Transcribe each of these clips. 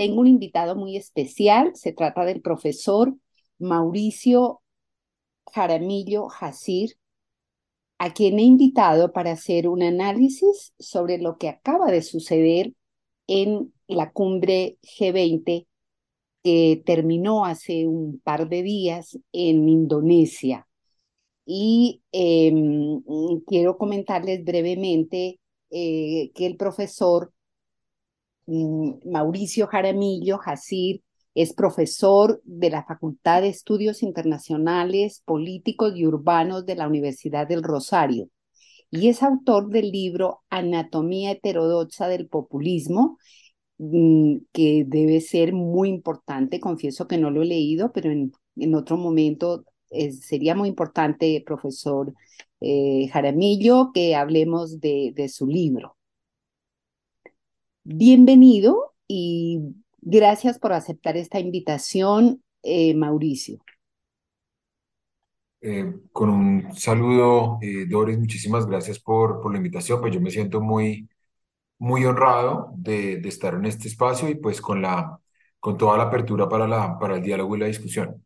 tengo un invitado muy especial, se trata del profesor Mauricio Jaramillo Jacir, a quien he invitado para hacer un análisis sobre lo que acaba de suceder en la cumbre G20 que terminó hace un par de días en Indonesia. Y em, quiero comentarles brevemente eh, que el profesor Mauricio Jaramillo Jacir es profesor de la Facultad de Estudios Internacionales, Políticos y Urbanos de la Universidad del Rosario y es autor del libro Anatomía heterodoxa del populismo, mm, que debe ser muy importante. Confieso que no lo he leído, pero en, otro momento sería muy importante, profesor eh, Jaramillo, que hablemos de su libro. Bienvenido y Gracias por aceptar esta invitación, eh, Mauricio. Eh, con un saludo, eh, Doris, muchísimas gracias por, por la invitación. Pues yo me siento muy, muy honrado de, de, estar en este espacio y pues con, la, con toda la apertura para, la, para el diálogo y la discusión.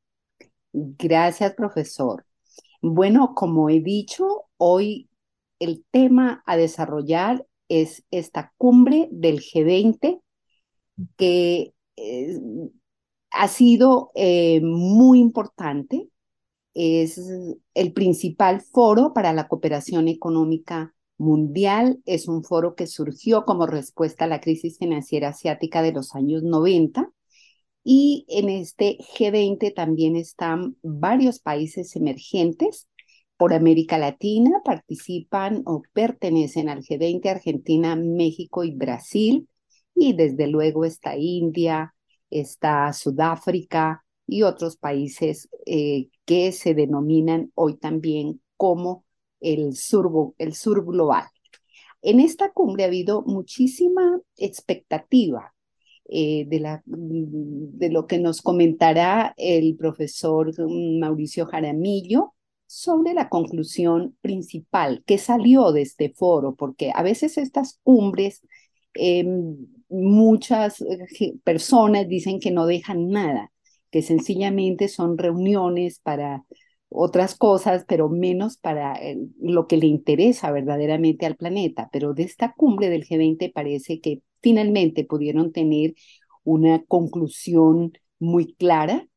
Gracias, profesor. Bueno, como he dicho, hoy el tema a desarrollar es esta cumbre del G20 que eh, ha sido eh, muy importante. Es el principal foro para la cooperación económica mundial. Es un foro que surgió como respuesta a la crisis financiera asiática de los años 90. Y en este G20 también están varios países emergentes por América Latina, participan o pertenecen al G20 Argentina, México y Brasil y desde luego está India, está Sudáfrica y otros países eh, que se denominan hoy también como el sur, el sur global. En esta cumbre ha habido muchísima expectativa eh, de, la, de lo que nos comentará el profesor Mauricio Jaramillo sobre la conclusión principal que salió de este foro, porque a veces estas cumbres em, muchas eh, personas dicen que no dejan nada, que sencillamente son reuniones para otras cosas, pero menos para eh, lo que le interesa verdaderamente al planeta. Pero de esta cumbre del G20 parece que finalmente pudieron tener una conclusión muy clara,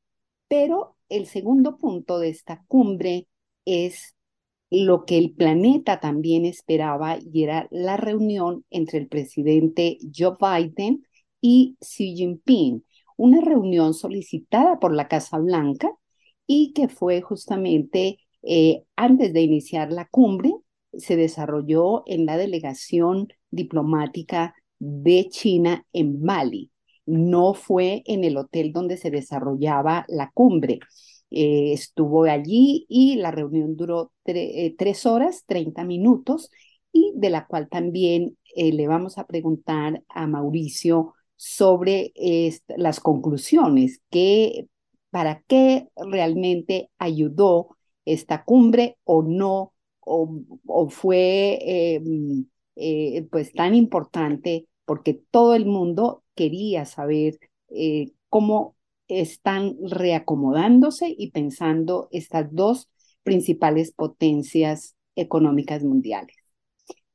pero el segundo punto de esta cumbre es lo que el planeta también esperaba y era la reunión entre el presidente Joe Biden y Xi Jinping, una reunión solicitada por la Casa Blanca y que fue justamente eh, antes de iniciar la cumbre, se desarrolló en la delegación diplomática de China en Bali. No fue en el hotel donde se desarrollaba la cumbre. Eh, estuvo allí y la reunión duró eh, tres horas, 30 minutos, y de la cual también eh, le vamos a preguntar a Mauricio sobre las conclusiones, que, para qué realmente ayudó esta cumbre o no, o, o fue pues tan importante porque todo el mundo quería saber cómo están reacomodándose y pensando estas dos principales potencias económicas mundiales.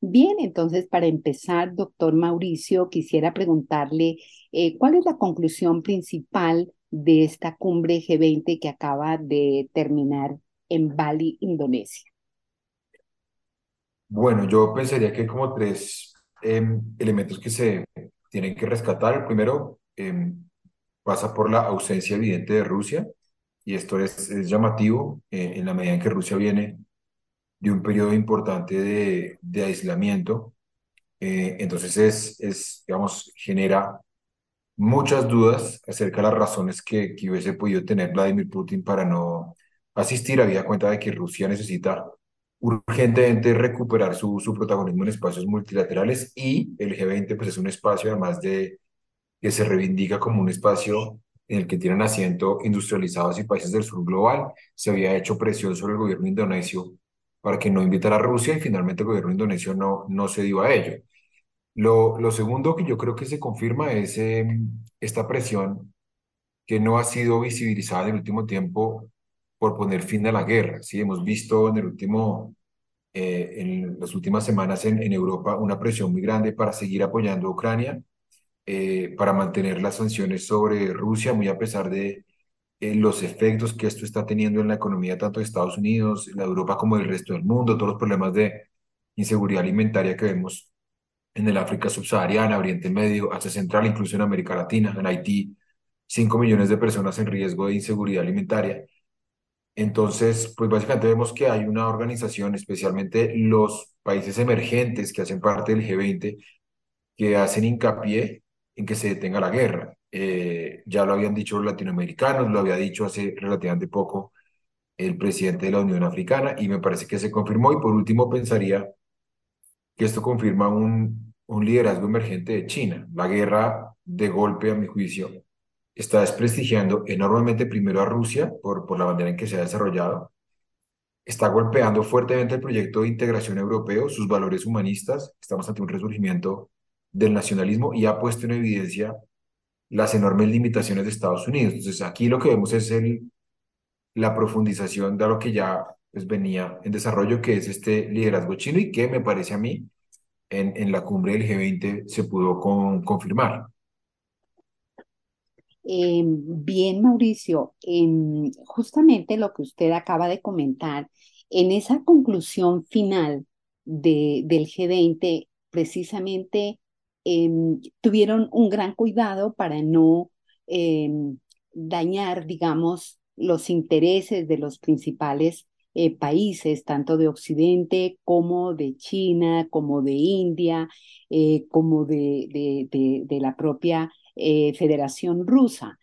Bien, entonces para empezar, doctor Mauricio, quisiera preguntarle eh, cuál es la conclusión principal de esta cumbre G20 que acaba de terminar en Bali, Indonesia? Bueno, yo pensaría que hay como tres em, elementos que se tienen que rescatar. Primero em, pasa por la ausencia evidente de Rusia, y esto es, llamativo eh, en la medida en que Rusia viene de un periodo importante de, de aislamiento. Eh, entonces es, es, digamos, genera muchas dudas acerca de las razones que, que hubiese podido tener Vladimir Putin para no asistir. Había cuenta de que Rusia necesita urgentemente recuperar su, su protagonismo en espacios multilaterales y el G20 pues es un espacio además de que se reivindica como un espacio en el que tienen asiento industrializados y países del sur global. Se había hecho presión sobre el gobierno indonesio para que no invitara a Rusia y finalmente el gobierno indonesio no, no se a ello. Lo, lo segundo que yo creo que se confirma es em, esta presión que no ha sido visibilizada en el último tiempo por poner fin a la guerra. Sí, hemos visto en el último, eh, en las últimas semanas en, en, Europa una presión muy grande para seguir apoyando a Ucrania, eh, para mantener las sanciones sobre Rusia, muy a pesar de eh, los efectos que esto está teniendo en la economía tanto de Estados Unidos, la Europa como del resto del mundo, todos los problemas de inseguridad alimentaria que vemos en el África subsahariana, Oriente Medio, Asia Central, incluso en América Latina, en Haití, 5 millones de personas en riesgo de inseguridad alimentaria. Entonces, pues básicamente vemos que hay una organización, especialmente los países emergentes que hacen parte del G20, que hacen hincapié en que se detenga la guerra. Eh, ya lo habían dicho los latinoamericanos, lo había dicho hace relativamente poco el presidente de la Unión Africana y me parece que se confirmó. Y por último, pensaría que esto confirma un, un liderazgo emergente de China. La guerra, de golpe, a mi juicio, está desprestigiando enormemente primero a Rusia por, por la manera en que se ha desarrollado, está golpeando fuertemente el proyecto de integración europeo, sus valores humanistas, estamos ante un resurgimiento del nacionalismo y ha puesto en evidencia las enormes limitaciones de Estados Unidos. Entonces aquí lo que vemos es el, la profundización de lo que ya pues, venía en desarrollo, que es este liderazgo chino y que me parece a mí en, en la cumbre del G20 se pudo con, confirmar. Eh, bien, Mauricio, en justamente lo que usted acaba de comentar, en esa conclusión final de, del G20, precisamente eh, tuvieron un gran cuidado para no eh, dañar, digamos, los intereses de los principales eh, países, tanto de Occidente como de China, como de India, eh, como de, de, de, de, la propia eh, Federación Rusa.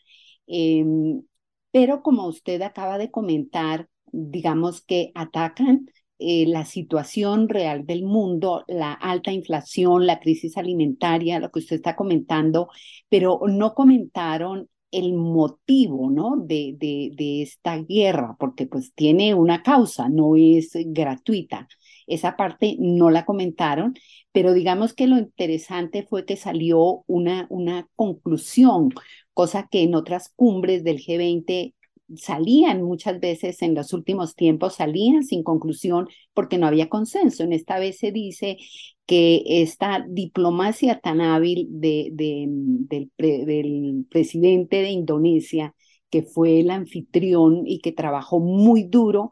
Em, pero como usted acaba de comentar, digamos que atacan eh, la situación real del mundo, la alta inflación, la crisis alimentaria, lo que usted está comentando, pero no comentaron el motivo ¿no? de, de, de esta guerra, porque pues tiene una causa, no es gratuita. Esa parte no la comentaron, pero digamos que lo interesante fue que salió una, una conclusión, cosa que en otras cumbres del G20 salían muchas veces en los últimos tiempos, salían sin conclusión porque no había consenso. En esta vez se dice que esta diplomacia tan hábil de, de, del, pre, del presidente de Indonesia, que fue el anfitrión y que trabajó muy duro,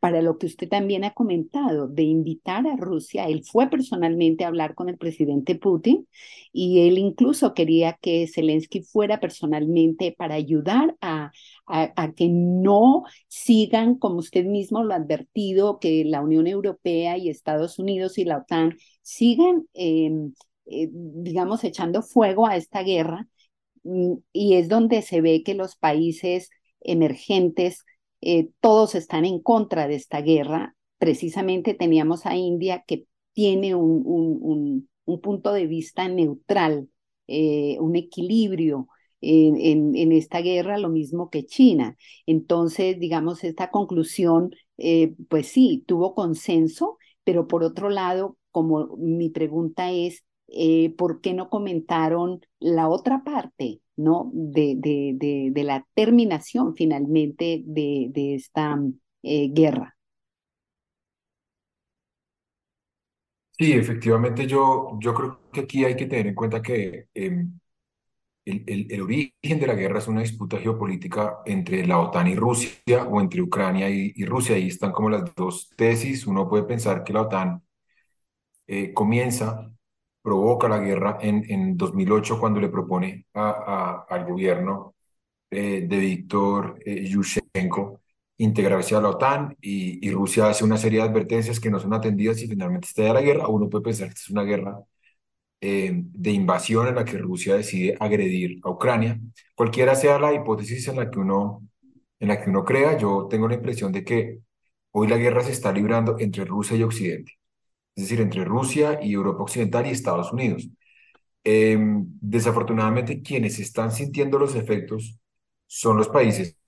para lo que usted también ha comentado, de invitar a Rusia. Él fue personalmente a hablar con el presidente Putin y él incluso quería que Zelensky fuera personalmente para ayudar a, a, que no sigan, como usted mismo lo ha advertido, que la Unión Europea y Estados Unidos y la OTAN sigan, eh, eh, digamos, echando fuego a esta guerra. Mm, y es donde se ve que los países emergentes eh, todos están en contra de esta guerra. Precisamente teníamos a India que tiene un, un, un, un punto de vista neutral, eh, un equilibrio en, en, en, esta guerra, lo mismo que China. Entonces, digamos, esta conclusión, eh, pues sí, tuvo consenso, pero por otro lado, como mi pregunta es, eh, ¿por qué no comentaron la otra parte? ¿no? De, de, de, de la terminación finalmente de, de esta eh, guerra. Sí, efectivamente yo, yo creo que aquí hay que tener en cuenta que eh, el, el, el, origen de la guerra es una disputa geopolítica entre la OTAN y Rusia o entre Ucrania y, y Rusia. Ahí están como las dos tesis. Uno puede pensar que la OTAN eh, comienza, provoca la guerra en, en 2008 cuando le propone al gobierno eh, de Víctor eh, Yushchenko integrarse a la OTAN y, Rusia hace una serie de advertencias que no son atendidas y finalmente estalla la guerra. Uno puede pensar que es una guerra eh, de invasión en la que Rusia decide agredir a Ucrania. Cualquiera sea la hipótesis en la que uno, en la que uno crea, yo tengo la impresión de que hoy la guerra se está librando entre Rusia y Occidente, es decir, entre Rusia y Europa Occidental y Estados Unidos. Eh, desafortunadamente, quienes están sintiendo los efectos son los países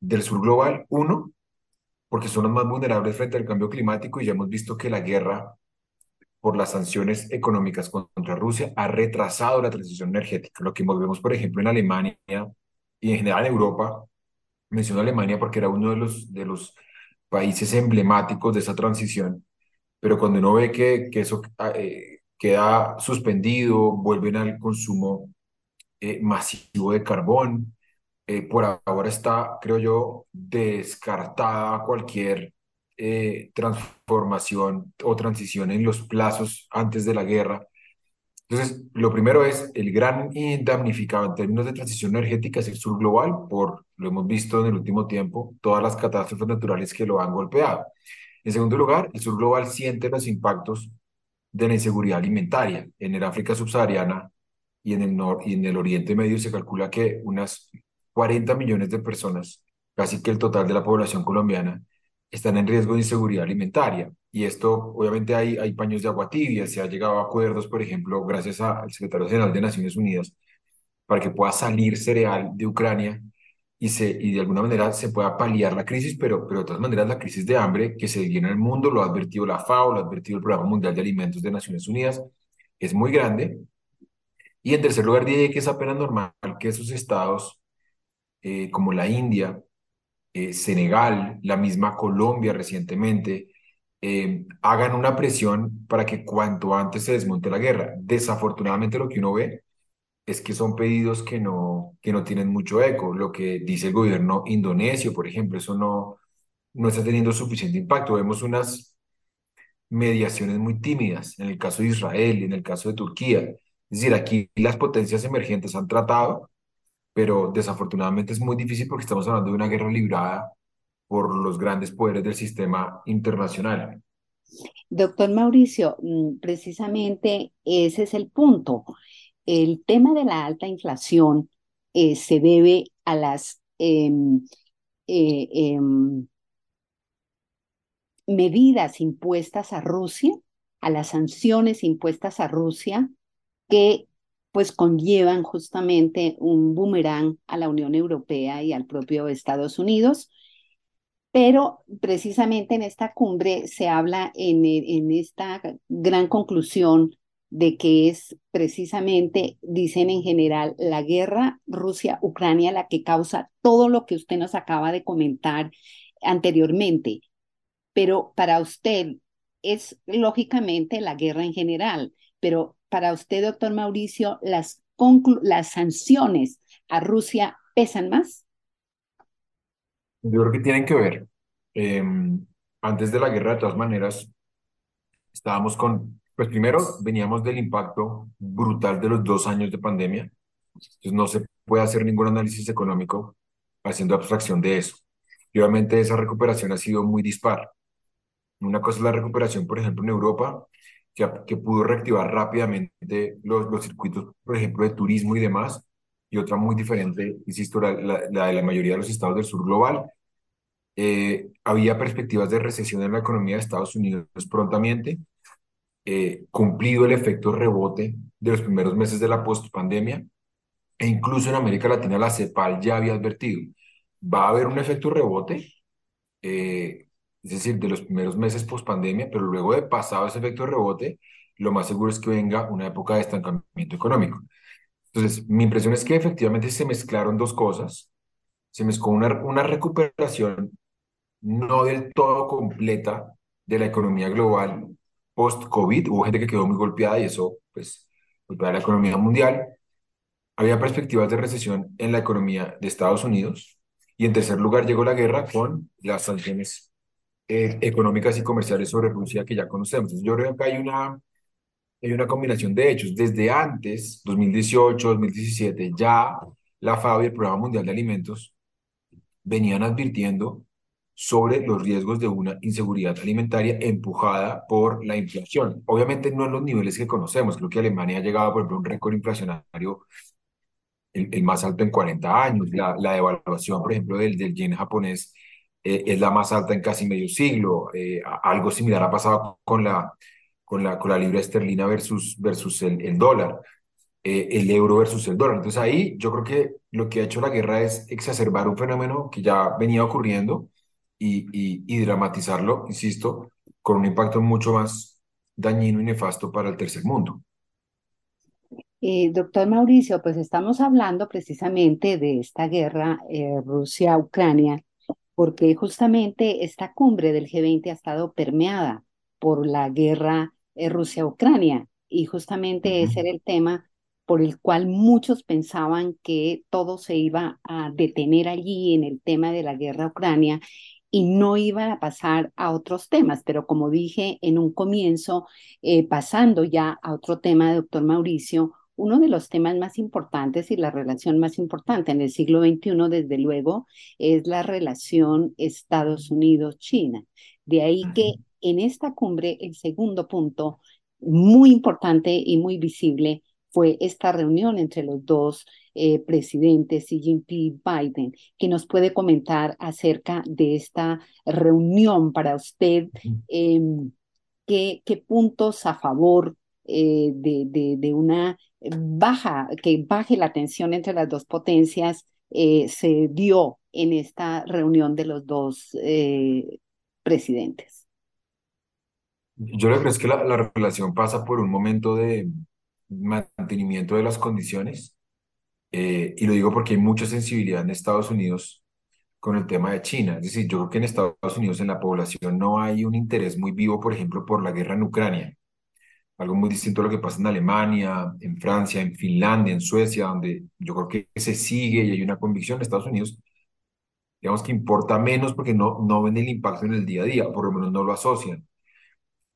del sur global, uno, porque son los más vulnerables frente al cambio climático y ya hemos visto que la guerra por las sanciones económicas contra Rusia ha retrasado la transición energética. Lo que vemos, por ejemplo, en Alemania y en general en Europa, menciono Alemania porque era uno de los, de los países emblemáticos de esa transición, pero cuando uno ve que, que eso eh, queda suspendido, vuelven al consumo eh, masivo de carbón, eh, por ahora está, creo yo, descartada cualquier eh, transformación o transición en los plazos antes de la guerra. Entonces, lo primero es el gran damnificado en términos de transición energética es el sur global, por lo hemos visto en el último tiempo, todas las catástrofes naturales que lo han golpeado. En segundo lugar, el sur global siente los impactos de la inseguridad alimentaria. En el África subsahariana y en el, nor y en el Oriente Medio se calcula que unas 40 millones de personas, casi que el total de la población colombiana, están en riesgo de inseguridad alimentaria. Y esto, obviamente, hay, hay paños de agua tibia, se ha llegado a acuerdos, por ejemplo, gracias al secretario general de Naciones Unidas, para que pueda salir cereal de Ucrania y, de alguna manera se pueda paliar la crisis, pero, pero de todas maneras la crisis de hambre que se viene en el mundo, lo ha advertido la FAO, lo ha advertido el Programa Mundial de Alimentos de Naciones Unidas, es muy grande. Y en tercer lugar, diría que es apenas normal que esos estados eh, como la India, eh, Senegal, la misma Colombia recientemente, eh, hagan una presión para que cuanto antes se desmonte la guerra. Desafortunadamente lo que uno ve es que son pedidos que no, que no tienen mucho eco. Lo que dice el gobierno indonesio, por ejemplo, eso no, no está teniendo suficiente impacto. Vemos unas mediaciones muy tímidas en el caso de Israel y en el caso de Turquía. Es decir, aquí las potencias emergentes han tratado, pero desafortunadamente es muy difícil porque estamos hablando de una guerra librada por los grandes poderes del sistema internacional. Doctor Mauricio, mm, precisamente ese es el punto. El tema de la alta inflación eh, se debe a las eh, eh, medidas impuestas a Rusia, a las sanciones impuestas a Rusia, que pues conllevan justamente un boomerang a la Unión Europea y al propio Estados Unidos. Pero precisamente en esta cumbre se habla en esta gran conclusión de que es precisamente, dicen en general, la guerra Rusia-Ucrania la que causa todo lo que usted nos acaba de comentar anteriormente. Pero para usted es lógicamente la guerra en general, pero para usted, doctor Mauricio, las, sanciones a Rusia pesan más? Yo creo que tienen que ver. Em, antes de la guerra, de todas maneras, estábamos con, pues primero veníamos del impacto brutal de los dos años de pandemia. Entonces no se puede hacer ningún análisis económico haciendo abstracción de eso. Y obviamente esa recuperación ha sido muy dispar. Una cosa es la recuperación, por ejemplo, en Europa, que, pudo reactivar rápidamente los, los circuitos, por ejemplo, de turismo y demás, y otra muy diferente, insisto, la, la, de la mayoría de los estados del sur global. Eh, había perspectivas de recesión en la economía de Estados Unidos prontamente, eh, cumplido el efecto rebote de los primeros meses de la postpandemia, e incluso en América Latina la CEPAL ya había advertido, va a haber un efecto rebote, eh, es decir, de los primeros meses post pandemia, pero luego de pasado ese efecto rebote, lo más seguro es que venga una época de estancamiento económico. Entonces, mi impresión es que efectivamente se mezclaron dos cosas. Se mezcló una, una recuperación no del todo completa de la economía global post-COVID. Hubo gente que quedó muy golpeada y eso, pues, golpea la economía mundial. había perspectivas de recesión en la economía de Estados Unidos y en tercer lugar llegó la guerra con las sanciones eh, económicas y comerciales sobre Rusia que ya conocemos. Entonces, yo creo que hay una, hay una combinación de hechos. Desde antes, 2018, 2017, ya la FAO y el Programa Mundial de Alimentos venían advirtiendo sobre los riesgos de una inseguridad alimentaria empujada por la inflación. Obviamente no en los niveles que conocemos, creo que Alemania ha llegado, por ejemplo, a un récord inflacionario el, más alto en 40 años. La, la devaluación, por ejemplo, del, del yen japonés eh, es la más alta en casi medio siglo. Eh, algo similar ha pasado con la, con la, con la libra esterlina versus, versus el, el dólar, eh, el euro versus el dólar. Entonces ahí yo creo que lo que ha hecho la guerra es exacerbar un fenómeno que ya venía ocurriendo y, y, y dramatizarlo, insisto, con un impacto mucho más dañino y nefasto para el tercer mundo. Eh, doctor Mauricio, pues estamos hablando precisamente de esta guerra eh, Rusia-Ucrania, porque justamente esta cumbre del G20 ha estado permeada por la guerra eh, Rusia-Ucrania y justamente ese era el tema por el cual muchos pensaban que todo se iba a detener allí en el tema de la guerra Ucrania y no iba a pasar a otros temas, pero como dije en un comienzo, pasando ya a otro tema, doctor Mauricio, uno de los temas más importantes y la relación más importante en el siglo XXI, desde luego, es la relación Estados Unidos-China. De ahí que en esta cumbre, el segundo punto muy importante y muy visible fue esta reunión entre los dos eh, presidentes, Xi Jinping Biden, que nos puede comentar acerca de esta reunión para usted. Em, ¿qué, ¿Qué puntos a favor eh, de, de, de, una baja, que baje la tensión entre las dos potencias, eh, se dio en esta reunión de los dos presidentes. Yo creo que es que la, la relación pasa por un momento de mantenimiento de las condiciones, y lo digo porque hay mucha sensibilidad en Estados Unidos con el tema de China. Es decir, yo creo que en Estados Unidos en la población no hay un interés muy vivo, por ejemplo, por la guerra en Ucrania algo muy distinto a lo que pasa en Alemania, en Francia, en Finlandia, en Suecia, donde yo creo que se sigue y hay una convicción en Estados Unidos, digamos que importa menos porque no, no ven el impacto en el día a día, por lo menos no lo asocian.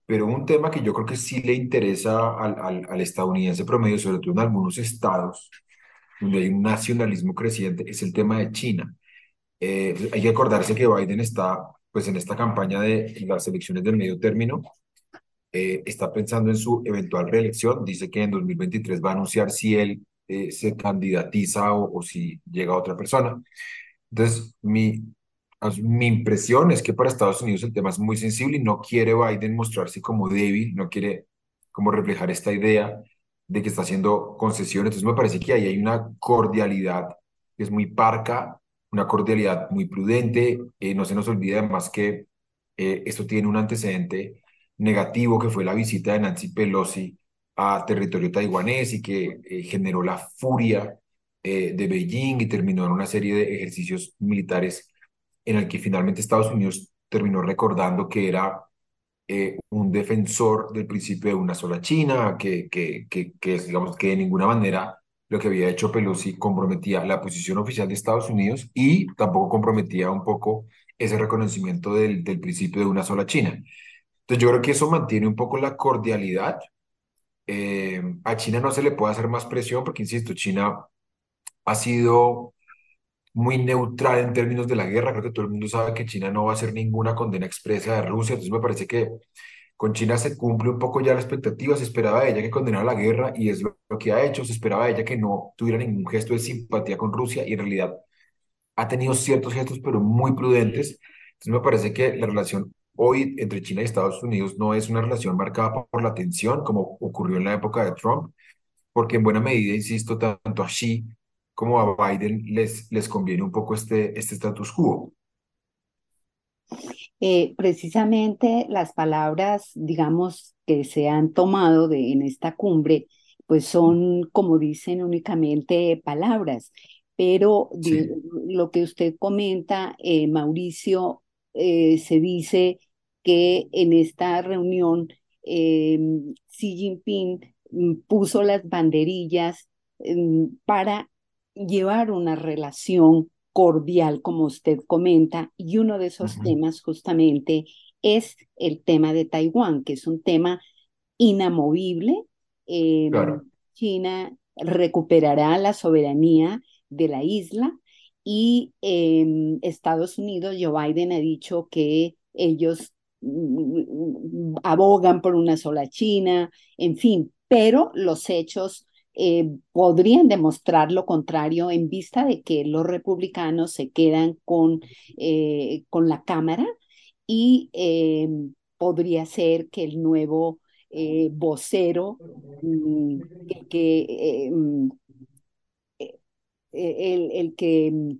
Pero un tema que yo creo que sí le interesa al, al, al estadounidense promedio, sobre todo en algunos estados, donde hay un nacionalismo creciente, es el tema de China. Eh, hay que acordarse que Biden está pues en esta campaña de las elecciones del medio término, eh, está pensando en su eventual reelección. Dice que en 2023 va a anunciar si él eh, se candidatiza o, o, si llega otra persona. Entonces, mi, mi impresión es que para Estados Unidos el tema es muy sensible y no quiere Biden mostrarse como débil, no quiere como reflejar esta idea de que está haciendo concesiones. Entonces, me parece que ahí hay una cordialidad que es muy parca, una cordialidad muy prudente. Eh, no se nos olvide además que esto tiene un antecedente negativo que fue la visita de Nancy Pelosi a territorio taiwanés y que eh, generó la furia eh, de Beijing y terminó en una serie de ejercicios militares en el que finalmente Estados Unidos terminó recordando que era eh, un defensor del principio de una sola China, que, que, que, que, digamos que de ninguna manera lo que había hecho Pelosi comprometía la posición oficial de Estados Unidos y tampoco comprometía un poco ese reconocimiento del, del principio de una sola China. Entonces yo creo que eso mantiene un poco la cordialidad. Eh, a China no se le puede hacer más presión porque, insisto, China ha sido muy neutral en términos de la guerra. Creo que todo el mundo sabe que China no va a hacer ninguna condena expresa de Rusia. Entonces me parece que con China se cumple un poco ya la expectativa. Se esperaba de ella que condenara la guerra y es lo, que ha hecho. Se esperaba de ella que no tuviera ningún gesto de simpatía con Rusia y en realidad ha tenido ciertos gestos, pero muy prudentes. Entonces me parece que la relación hoy entre China y Estados Unidos no es una relación marcada por la tensión como ocurrió en la época de Trump, porque en buena medida, insisto, tanto a Xi como a Biden les, les conviene un poco este, este status quo. Eh, precisamente las palabras, digamos, que se han tomado de, en esta cumbre, pues son, como dicen, únicamente palabras. Pero sí. lo que usted comenta, eh, Mauricio, eh, se dice que en esta reunión eh, Xi Jinping mm, puso las banderillas em, para llevar una relación cordial, como usted comenta, y uno de esos temas justamente es el tema de Taiwán, que es un tema inamovible. Em, China recuperará la soberanía de la isla y em, Estados Unidos, Joe Biden ha dicho que ellos mm, abogan por una sola China, en fin, pero los hechos eh, podrían demostrar lo contrario en vista de que los republicanos se quedan con, eh, con la Cámara y em, podría ser que el nuevo eh, vocero mm, que, em, el, el, que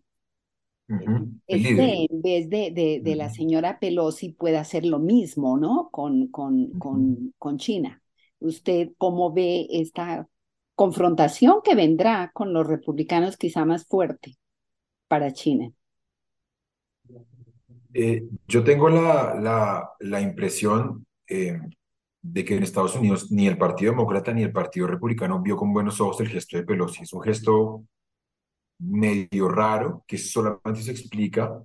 esté en vez de, de, la señora Pelosi pueda hacer lo mismo, ¿no? Con, con, con, con China. ¿Usted cómo ve esta confrontación que vendrá con los republicanos quizá más fuerte para China? Eh, yo tengo la, la, la impresión eh, de que en Estados Unidos ni el Partido Demócrata ni el Partido Republicano vio con buenos ojos el gesto de Pelosi. Es un gesto medio raro que solamente se explica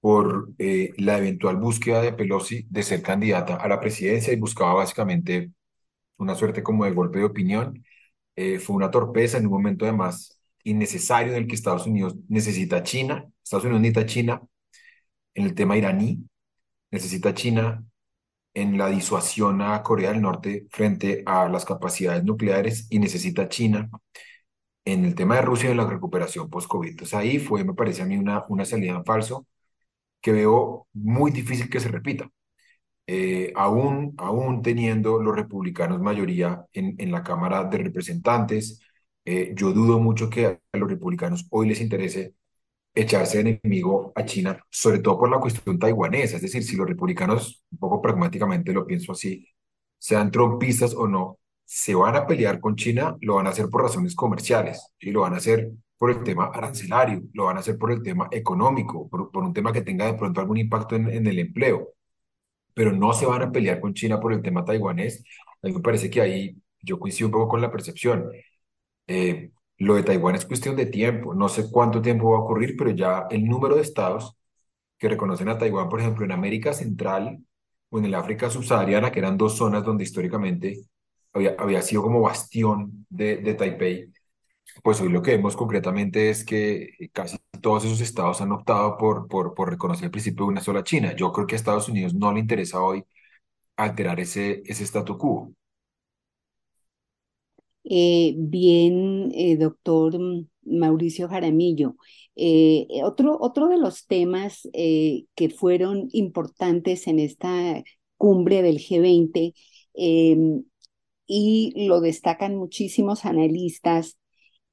por eh, la eventual búsqueda de Pelosi de ser candidata a la presidencia y buscaba básicamente una suerte como de golpe de opinión. Eh, fue una torpeza en un momento además innecesario en el que Estados Unidos necesita China, Estados Unidos necesita China en el tema iraní, necesita China en la disuasión a Corea del Norte frente a las capacidades nucleares y necesita China en el tema de Rusia y en la recuperación post-COVID. Entonces ahí fue, me parece a mí, una, una salida en falso que veo muy difícil que se repita. Eh, aún, aún teniendo los republicanos mayoría en, en la Cámara de Representantes, eh, yo dudo mucho que a los republicanos hoy les interese echarse enemigo a China, sobre todo por la cuestión taiwanesa. Es decir, si los republicanos, un poco pragmáticamente lo pienso así, sean trompistas o no, se van a pelear con China, lo van a hacer por razones comerciales, y lo van a hacer por el tema arancelario, lo van a hacer por el tema económico, por, por un tema que tenga de pronto algún impacto en, en, el empleo, pero no se van a pelear con China por el tema taiwanés. A mí me parece que ahí yo coincido un poco con la percepción. Eh, lo de Taiwán es cuestión de tiempo, no sé cuánto tiempo va a ocurrir, pero ya el número de estados que reconocen a Taiwán, por ejemplo, en América Central o en el África subsahariana, que eran dos zonas donde históricamente había, había sido como bastión de, de Taipei, pues hoy lo que vemos concretamente es que casi todos esos estados han optado por, por, reconocer el principio de una sola China. Yo creo que a Estados Unidos no le interesa hoy alterar ese, ese statu quo. Eh, bien, eh, doctor Mauricio Jaramillo. Eh, otro, otro de los temas que fueron importantes en esta cumbre del G20 em, y lo destacan muchísimos analistas,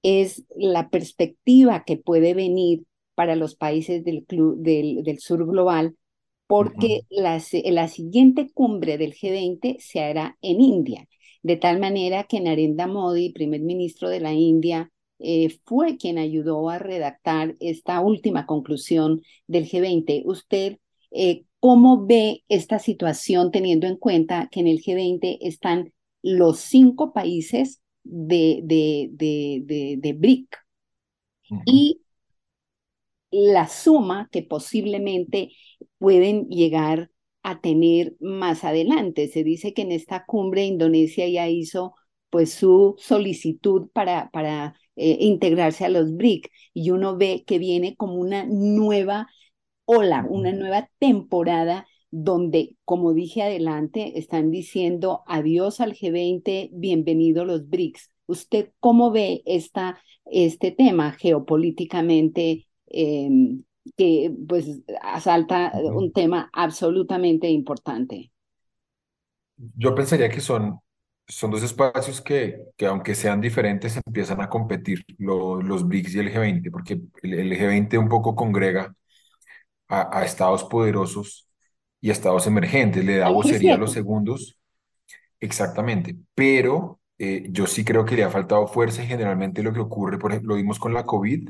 es la perspectiva que puede venir para los países del, club, del, del sur global, porque la, la siguiente cumbre del G20 se hará en India, de tal manera que Narendra Modi, primer ministro de la India, eh, fue quien ayudó a redactar esta última conclusión del G20. ¿Usted eh, cómo ve esta situación teniendo en cuenta que en el G20 están los cinco países de, de, de, de, BRIC y la suma que posiblemente pueden llegar a tener más adelante. Se dice que en esta cumbre Indonesia ya hizo pues su solicitud para, para eh, integrarse a los BRIC y uno ve que viene como una nueva ola, una nueva temporada donde, como dije adelante, están diciendo adiós al G20, bienvenidos los BRICS. ¿Usted cómo ve esta, este tema geopolíticamente em, que pues asalta un tema absolutamente importante? Yo pensaría que son, son dos espacios que, que, aunque sean diferentes, empiezan a competir los BRICS y el G20, porque el, G20 un poco congrega a, a estados poderosos y estados emergentes. Le da vocería a los segundos. Exactamente. Pero eh, yo sí creo que le ha faltado fuerza y generalmente lo que ocurre, por ejemplo, lo vimos con la COVID,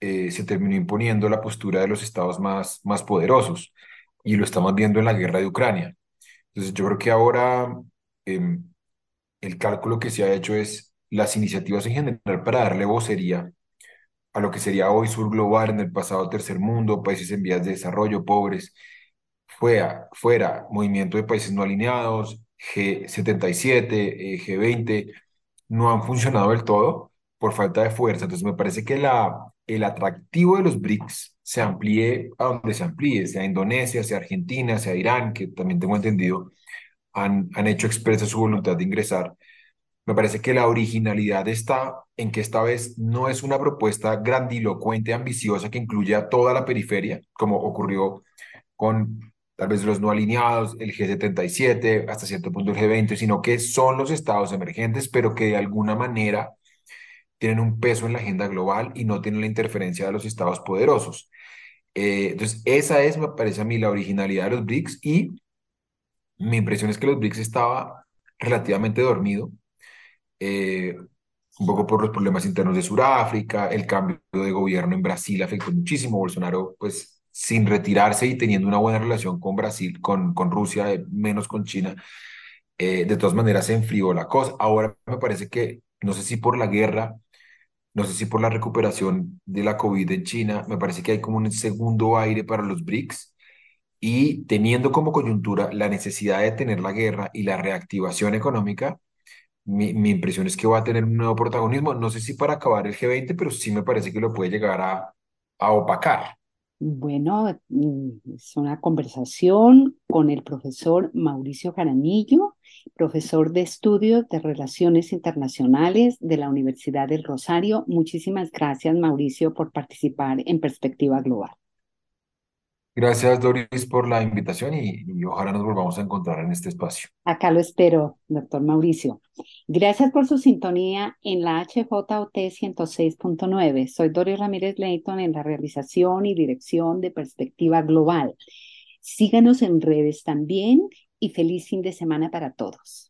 eh, se terminó imponiendo la postura de los estados más, más poderosos y lo estamos viendo en la guerra de Ucrania. Entonces yo creo que ahora em, el cálculo que se ha hecho es las iniciativas en general para darle vocería a lo que sería hoy sur global, en el pasado tercer mundo, países en vías de desarrollo, pobres, fuera, fuera movimiento de países no alineados, G77, G20, no han funcionado del todo por falta de fuerza. Entonces me parece que la, el atractivo de los BRICS se amplíe a donde se amplíe, sea Indonesia, sea Argentina, sea Irán, que también tengo entendido, han, han hecho expresa su voluntad de ingresar. Me parece que la originalidad está en que esta vez no es una propuesta grandilocuente, ambiciosa, que incluye a toda la periferia, como ocurrió con tal vez los no alineados, el G77, hasta cierto punto el G20, sino que son los estados emergentes, pero que de alguna manera tienen un peso en la agenda global y no tienen la interferencia de los estados poderosos. Eh, entonces, esa es, me parece a mí, la originalidad de los BRICS y mi impresión es que los BRICS estaba relativamente dormido, eh, un poco por los problemas internos de Sudáfrica, el cambio de gobierno en Brasil afectó muchísimo, Bolsonaro pues sin retirarse y teniendo una buena relación con Brasil, con, con Rusia, eh, menos con China, eh, de todas maneras se enfrió la cosa. Ahora me parece que, no sé si por la guerra, no sé si por la recuperación de la COVID en China, me parece que hay como un segundo aire para los BRICS y teniendo como coyuntura la necesidad de tener la guerra y la reactivación económica, mi, mi, impresión es que va a tener un nuevo protagonismo. No sé si para acabar el G20, pero sí me parece que lo puede llegar a, a opacar. Bueno, mm, es una conversación con el profesor Mauricio Jaramillo, profesor de estudios de relaciones internacionales de la Universidad del Rosario. Muchísimas gracias, Mauricio, por participar en Perspectiva Global. Gracias, Doris, por la invitación y, ojalá nos volvamos a encontrar en este espacio. Acá lo espero, doctor Mauricio. Gracias por su sintonía en la HJOT 106.9. Soy Doris Ramírez Leighton en la realización y dirección de Perspectiva Global. Síganos en redes también y feliz fin de semana para todos.